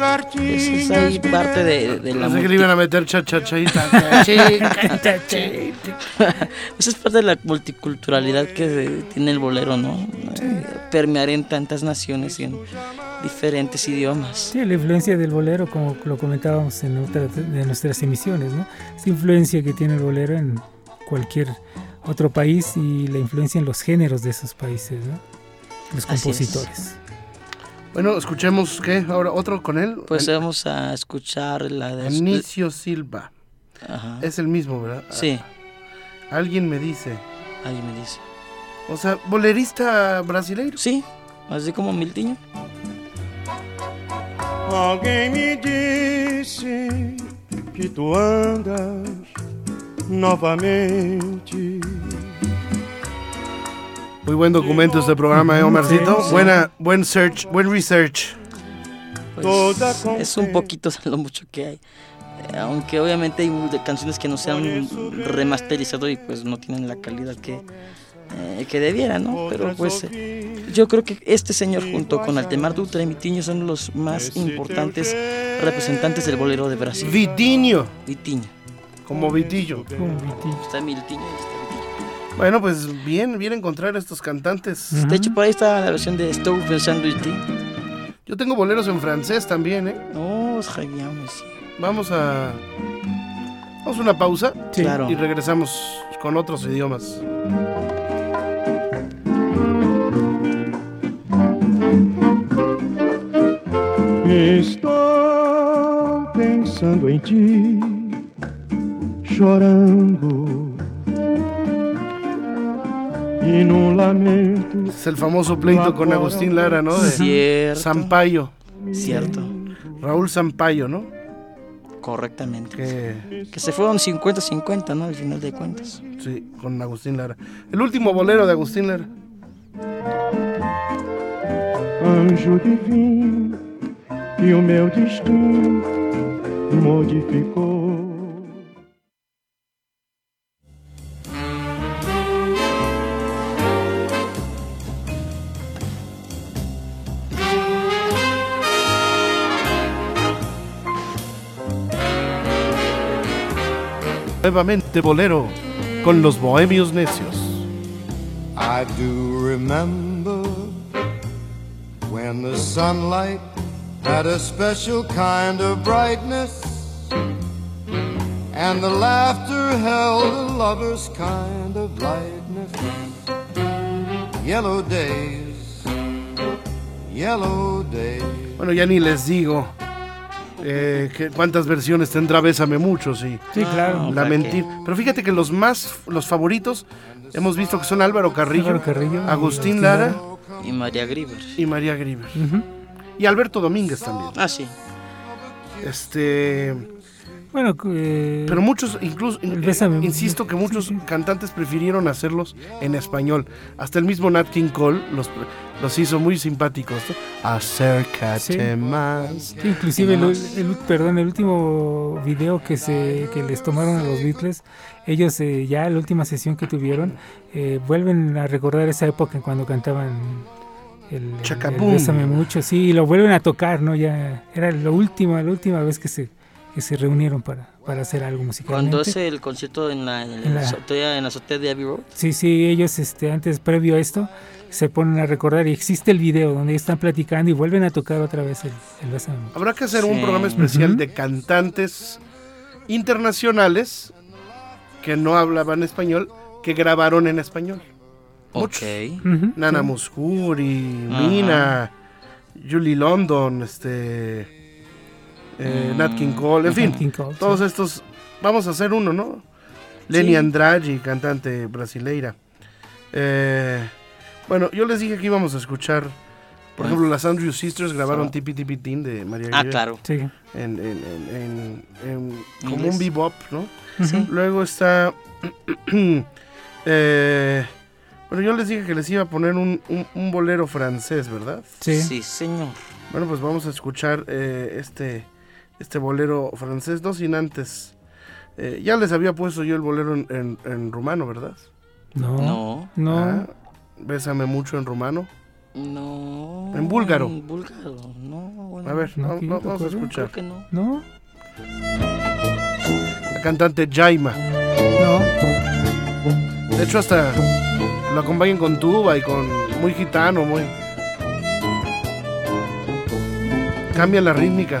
Speaker 3: Esa es parte de, de la
Speaker 1: no sé que le iban a meter chachachaita.
Speaker 3: Esa es parte de la multiculturalidad que tiene el bolero, ¿no? Eh, Permear en tantas naciones y en diferentes idiomas.
Speaker 2: Sí, la influencia del bolero, como lo comentábamos en otra de nuestras emisiones, ¿no? Esta influencia que tiene el bolero en cualquier otro país y la influencia en los géneros de esos países, ¿no? Los
Speaker 3: Así es.
Speaker 2: compositores.
Speaker 1: Bueno, escuchemos, ¿qué? Ahora otro con él.
Speaker 3: Pues vamos a escuchar la de...
Speaker 1: Anicio Silva.
Speaker 3: Ajá.
Speaker 1: Es el mismo, ¿verdad?
Speaker 3: Sí,
Speaker 1: Alguien me dice.
Speaker 3: ahí me dice.
Speaker 1: O sea, bolerista brasileiro.
Speaker 3: Sí, así como Miltiño.
Speaker 10: Alguém me disse que tu andas novamente.
Speaker 1: Muy buen documento este programa, ¿eh, Omarcito?
Speaker 2: Sí, sí.
Speaker 1: Buena, buen search, buen research.
Speaker 3: Pues, es un poquito lo mucho que hay. Eh, Aunque obviamente hay canciones que no se han remasterizado y pues no tienen la calidad que, eh, que debieran, ¿no? Pero pues eh, yo creo que este señor junto con Altemar Dutra y Mitiño son los más importantes representantes del bolero de Brasil.
Speaker 1: Vitinho,
Speaker 3: Mitiño.
Speaker 1: como Vitillo.
Speaker 2: Como Vitillo.
Speaker 3: Está Miltiño y está.
Speaker 1: Bueno, pues bien, bien encontrar a estos cantantes.
Speaker 2: Ujú.
Speaker 3: De hecho, por ahí está la versión de Estoy pensando en ti.
Speaker 1: Yo tengo boleros en francés también, ¿eh?
Speaker 3: No, es genial, sí.
Speaker 1: Vamos a... Vamos a una pausa
Speaker 2: Sí.
Speaker 3: Claro.
Speaker 1: y regresamos con otros idiomas.
Speaker 10: Estou pensando em ti, chorando. E num lamento
Speaker 1: Es el famoso pleito con Agustín Lara, ¿no? De
Speaker 3: Cierto.
Speaker 1: Sampaio.
Speaker 3: Cierto.
Speaker 1: Raúl Sampaio, ¿no?
Speaker 3: Correctamente.
Speaker 1: Que,
Speaker 3: Que se fueron 50-50, ¿no? Al final de cuentas.
Speaker 1: sí, con Agustín Lara. El último bolero de Agustín Lara.
Speaker 10: anjo divino, que o meu destino modificou.
Speaker 1: Nuevamente bolero con los bohemios necios.
Speaker 11: I do remember when the sunlight had a special kind of brightness, and the laughter held a lover's kind of lightness. Yellow days, yellow days.
Speaker 1: Bueno, ya ni les digo eh, que cuántas versiones tendrá Bésame Mucho, sí.
Speaker 2: Sí, claro.
Speaker 1: La mentir. Pero fíjate que los más, los favoritos, hemos visto que son Álvaro Carrillo,
Speaker 2: Álvaro Carrillo
Speaker 1: Agustín
Speaker 2: Agustín
Speaker 1: Lara.
Speaker 3: Y María Grieber.
Speaker 1: y María Grieber.
Speaker 2: Ujú.
Speaker 1: Y Alberto Domínguez también.
Speaker 3: Ah, sí.
Speaker 1: Este,
Speaker 2: Bueno, eh,
Speaker 1: pero muchos, incluso, eh,
Speaker 2: Bésame-
Speaker 1: insisto que muchos cantantes prefirieron hacerlos en español. Hasta el mismo Nat King Cole los, los hizo muy simpáticos. ¿no? Acércate
Speaker 2: Sí.
Speaker 1: más.
Speaker 2: Inclusive el, el- perdón, el último video que se que les tomaron a los Beatles, ellos eh, ya la última sesión que tuvieron eh, vuelven a recordar esa época en cuando cantaban el, el Bésame mucho, sí, y lo vuelven a tocar, ¿no? Ya era la última, la última vez que se que se reunieron para, para hacer algo musicalmente.
Speaker 3: Cuando es el concierto en la, en
Speaker 2: En
Speaker 3: la azotea, en la azotea de Abbey Road.
Speaker 2: Sí, sí, ellos este, antes, previo a esto, se ponen a recordar y existe el video donde ellos están platicando y vuelven a tocar otra vez el, el Bésame.
Speaker 1: Habrá que hacer un programa especial de cantantes internacionales que no hablaban español, que grabaron en español. Muchos. Nana
Speaker 2: sí.
Speaker 1: Muscuri. Mina, Julie London, este, eh,
Speaker 3: Mm.
Speaker 1: Nat King Cole, en fin,
Speaker 2: Nat King Cole,
Speaker 1: todos
Speaker 2: sí.
Speaker 1: estos. Vamos a hacer uno, ¿no? Lenny
Speaker 3: Sí.
Speaker 1: Andrade, cantante brasileira. Eh, bueno, yo les dije que íbamos a escuchar, por
Speaker 3: Ah.
Speaker 1: ejemplo, las Andrew Sisters grabaron
Speaker 3: Ah.
Speaker 1: Tipi Tipi Tin de María
Speaker 3: Ah, claro.
Speaker 2: Sí.
Speaker 1: en, en- en- en- en- como un bebop, ¿no?
Speaker 2: Ujú.
Speaker 1: Luego está. eh, bueno, yo les dije que les iba a poner un, un- un bolero francés, ¿verdad?
Speaker 2: Sí.
Speaker 3: Sí, señor.
Speaker 1: Bueno, pues vamos a escuchar eh, este, este bolero francés, no sin antes. eh, ya les había puesto yo el bolero en, en- en rumano, ¿verdad?
Speaker 2: No.
Speaker 3: No.
Speaker 2: No.
Speaker 1: Ah, Bésame mucho en rumano.
Speaker 3: No.
Speaker 1: En búlgaro.
Speaker 3: En búlgaro. No, bueno.
Speaker 1: A ver,
Speaker 2: No, yo
Speaker 1: va- vamos a escuchar.
Speaker 3: Creo que no.
Speaker 2: No.
Speaker 1: La cantante Jaima.
Speaker 2: No.
Speaker 1: De hecho, hasta lo acompañan con tuba y con muy gitano, muy. Cambia la rítmica.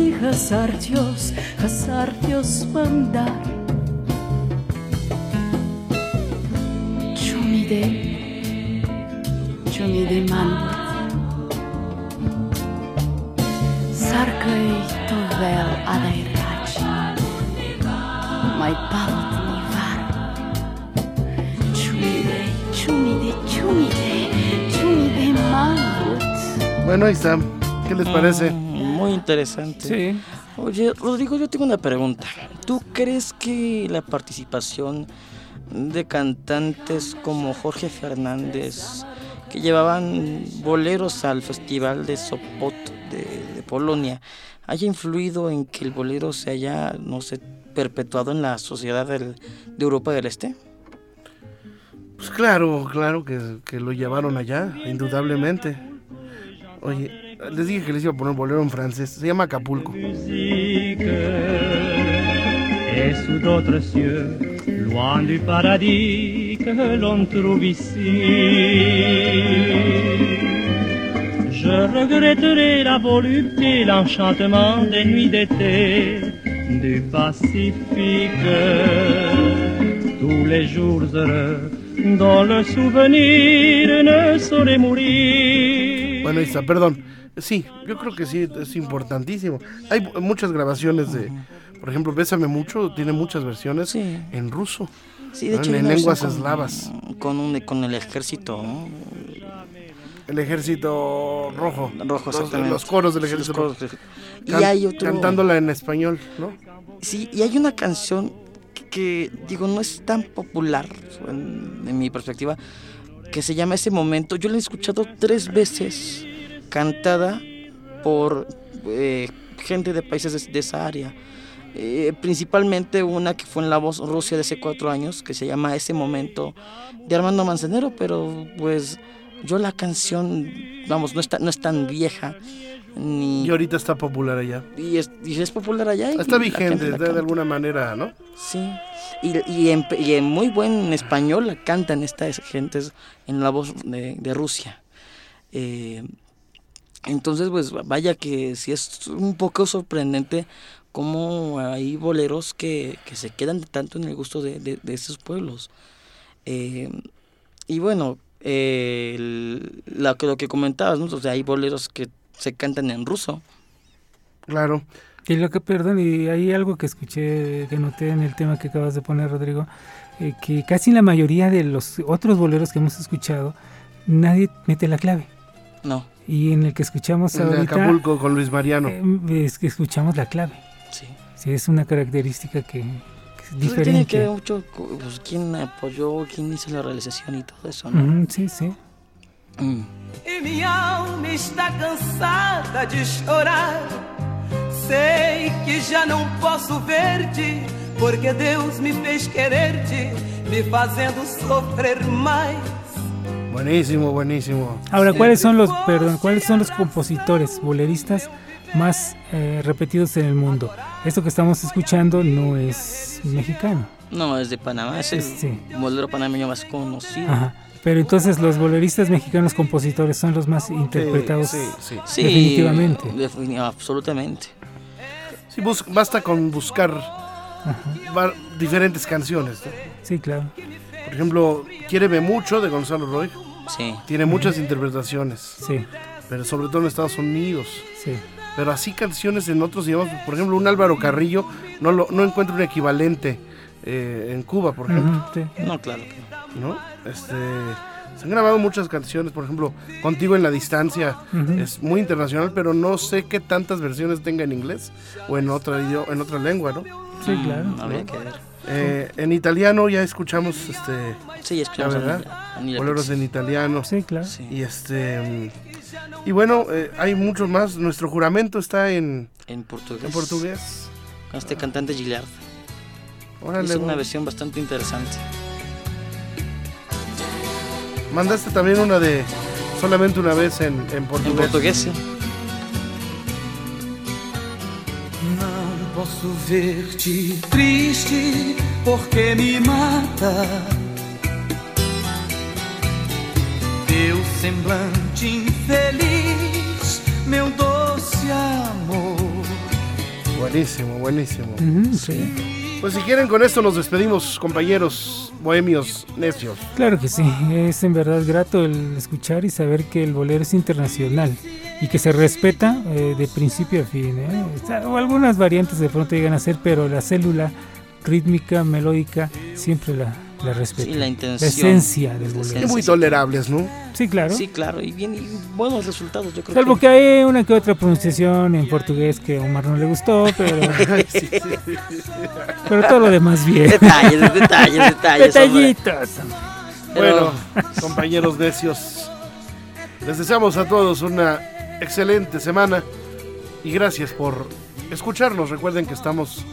Speaker 12: muđiti hasartios, hasartios vam dar Ciumide, ciumide mamut Sarkaj to vel adaj rači Maj pavodni var Ciumide, ciumide, ciumide, ciumide mamut
Speaker 1: Bueno, ahí está. ¿Qué les parece?
Speaker 3: Muy interesante.
Speaker 2: Sí.
Speaker 3: Oye, Rodrigo, yo tengo una pregunta. ¿Tú crees que la participación de cantantes como Jorge Fernández que llevaban boleros al festival de Sopot de, de Polonia haya influido en que el bolero se haya, no sé, perpetuado en la sociedad del- de Europa del Este?
Speaker 1: Pues claro, claro que, que lo llevaron allá, indudablemente. Oye, les dije que les iba a poner bolero en francés. Se llama Acapulco.
Speaker 10: loin du paradis que l'on trouve ici. Je regretterai la volupté, l'enchantement des nuits d'été du Pacifique, tous les jours heureux dont le souvenir ne saurait mourir.
Speaker 1: Bueno, está, perdón. Sí, yo creo que sí, es importantísimo. Hay muchas grabaciones de, por ejemplo, Bésame Mucho, tiene muchas versiones en ruso.
Speaker 3: Sí, de
Speaker 1: ¿no?
Speaker 3: hecho,
Speaker 1: en lenguas
Speaker 3: con-
Speaker 1: eslavas.
Speaker 3: Con, un, con el ejército, ¿no?
Speaker 1: El ejército rojo.
Speaker 3: Rojo,
Speaker 1: Los-
Speaker 3: exactamente.
Speaker 1: Los, coros del
Speaker 3: Sí, los
Speaker 1: ejército
Speaker 3: coros
Speaker 1: rojo.
Speaker 3: Y hay otro-
Speaker 1: Cantándola en español, ¿no?
Speaker 3: Sí, y hay una canción que, que, digo, no es tan popular en, en mi perspectiva, que se llama Ese Momento. Yo la he escuchado tres veces cantada por eh, gente de países de, de esa área. Eh, principalmente una que fue en la voz Rusia de hace cuatro años, que se llama Ese Momento, de Armando Manzanero, pero pues yo la canción, vamos, no, está, no es tan vieja. Ni,
Speaker 1: Y ahorita está popular allá.
Speaker 3: y es, y es popular allá. y
Speaker 1: Está vigente
Speaker 3: gente
Speaker 1: de, alguna manera, ¿no?
Speaker 3: Sí, y, y en, y en muy buen español la cantan estas gentes en la voz de, de Rusia. Eh, entonces, pues vaya que sí es un poco sorprendente cómo hay boleros que, que se quedan tanto en el gusto de, de, de esos pueblos. Eh, y bueno, eh, el- lo, que, lo que comentabas, ¿no? O sea, hay boleros que se cantan en ruso.
Speaker 1: Claro.
Speaker 2: Y lo que, perdón, y hay algo que escuché, que noté en el tema que acabas de poner, Rodrigo, eh, que casi la mayoría de los otros boleros que hemos escuchado, nadie mete la clave.
Speaker 3: No.
Speaker 2: Y en el que escuchamos
Speaker 1: El de
Speaker 2: ahorita,
Speaker 1: Acapulco con Luis Mariano.
Speaker 2: eh, es que escuchamos la clave.
Speaker 3: Sí.
Speaker 2: Sí, es una característica que, que es
Speaker 3: Pues tiene que
Speaker 2: diferente.
Speaker 3: ver mucho pues, quién apoyó, quién hizo la realización y todo eso, ¿no?
Speaker 2: Ujú, sí, sí.
Speaker 3: Mm.
Speaker 13: E minha alma está cansada de chorar. Sei que já não posso ver-te, porque Deus me fez querer-te, me fazendo sofrer mais.
Speaker 1: Buenísimo, buenísimo.
Speaker 2: Ahora, ¿cuáles son los, perdón, cuáles son los compositores boleristas más eh, repetidos en el mundo? Esto que estamos escuchando no es mexicano.
Speaker 3: No, es de Panamá, es el
Speaker 2: Sí.
Speaker 3: bolero panameño más conocido.
Speaker 2: Ajá. Pero entonces los boleristas mexicanos compositores son los más interpretados
Speaker 1: sí, sí.
Speaker 3: Sí,
Speaker 2: definitivamente.
Speaker 3: defini- absolutamente.
Speaker 1: Sí, basta con buscar diferentes canciones. ¿no?
Speaker 2: Sí, claro.
Speaker 1: Por ejemplo, Quiéreme mucho de Gonzalo Roy.
Speaker 3: Sí.
Speaker 1: Tiene muchas interpretaciones.
Speaker 2: Sí.
Speaker 1: Pero sobre todo en Estados Unidos.
Speaker 2: Sí.
Speaker 1: Pero así canciones en otros idiomas. Por ejemplo, un Álvaro Carrillo no, lo, no encuentra un equivalente eh, en Cuba, por ejemplo.
Speaker 2: Sí.
Speaker 3: No, claro.
Speaker 1: ¿no? Este, se han grabado muchas canciones, por ejemplo, Contigo en la Distancia es muy internacional, pero no sé qué tantas versiones tenga en inglés o en otra, en otra lengua, ¿no?
Speaker 2: Sí, claro.
Speaker 3: Mm, habría que ver.
Speaker 1: Eh, en italiano ya escuchamos este
Speaker 3: Sí,
Speaker 1: ya,
Speaker 3: escuchamos a
Speaker 1: ¿verdad? Boleros en italiano
Speaker 2: Sí, claro.
Speaker 3: Sí.
Speaker 1: y este y bueno eh, hay muchos más nuestro juramento está en,
Speaker 3: En portugués.
Speaker 1: en portugués
Speaker 3: Con este cantante Gillard.
Speaker 1: Órale,
Speaker 3: Hizo una
Speaker 1: bueno.
Speaker 3: versión bastante interesante.
Speaker 1: mandaste también una de solamente una vez en, en portugués
Speaker 3: En portugués, sí.
Speaker 13: Posso ver-te triste porque me mata. Teu semblante infeliz, meu doce amor.
Speaker 1: buenísimo buenísimo
Speaker 2: Ujú, sí.
Speaker 1: Pues si quieren con esto nos despedimos compañeros bohemios necios
Speaker 2: Claro que sí, es en verdad grato el escuchar y saber que el bolero es internacional y que se respeta eh, de principio a fin. ¿eh? O algunas variantes de pronto llegan a ser, pero la célula rítmica, melódica, siempre la, la respeta.
Speaker 3: Sí, la intención.
Speaker 2: La esencia del bolero.
Speaker 1: y muy tolerables no
Speaker 2: Sí, claro.
Speaker 3: Sí, claro. Y bien, y buenos resultados, yo creo
Speaker 2: Salvo
Speaker 3: que.
Speaker 2: que hay una que otra pronunciación en portugués que a Omar no le gustó, pero,
Speaker 1: Sí, sí, sí.
Speaker 2: pero todo lo demás bien.
Speaker 3: Detalles, detalles, detalles.
Speaker 2: Detallitos.
Speaker 3: Pero-
Speaker 1: bueno compañeros necios Les deseamos a todos una excelente semana y gracias por escucharnos. Recuerden que estamos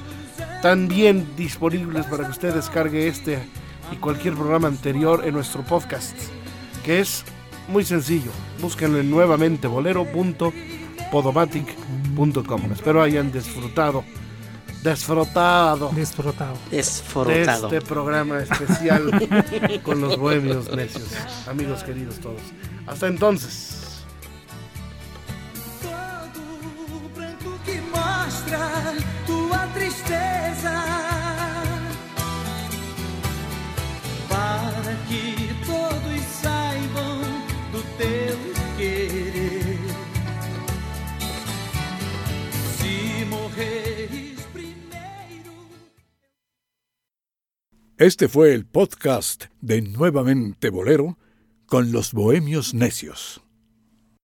Speaker 1: también disponibles para que usted descargue este y cualquier programa anterior en nuestro podcast, que es muy sencillo. Búsquenlo en nuevamente bolero.podomatic.com. Espero hayan disfrutado, disfrutado
Speaker 2: Disfrutado.
Speaker 1: de
Speaker 3: Desfrotado.
Speaker 1: este programa especial con los bohemios necios. Amigos queridos todos. Hasta entonces.
Speaker 14: tristeza para que todos saibam do teu querer. Se morreres primeiro.
Speaker 15: Este fue el podcast de Nuevamente Bolero con los Bohemios Necios.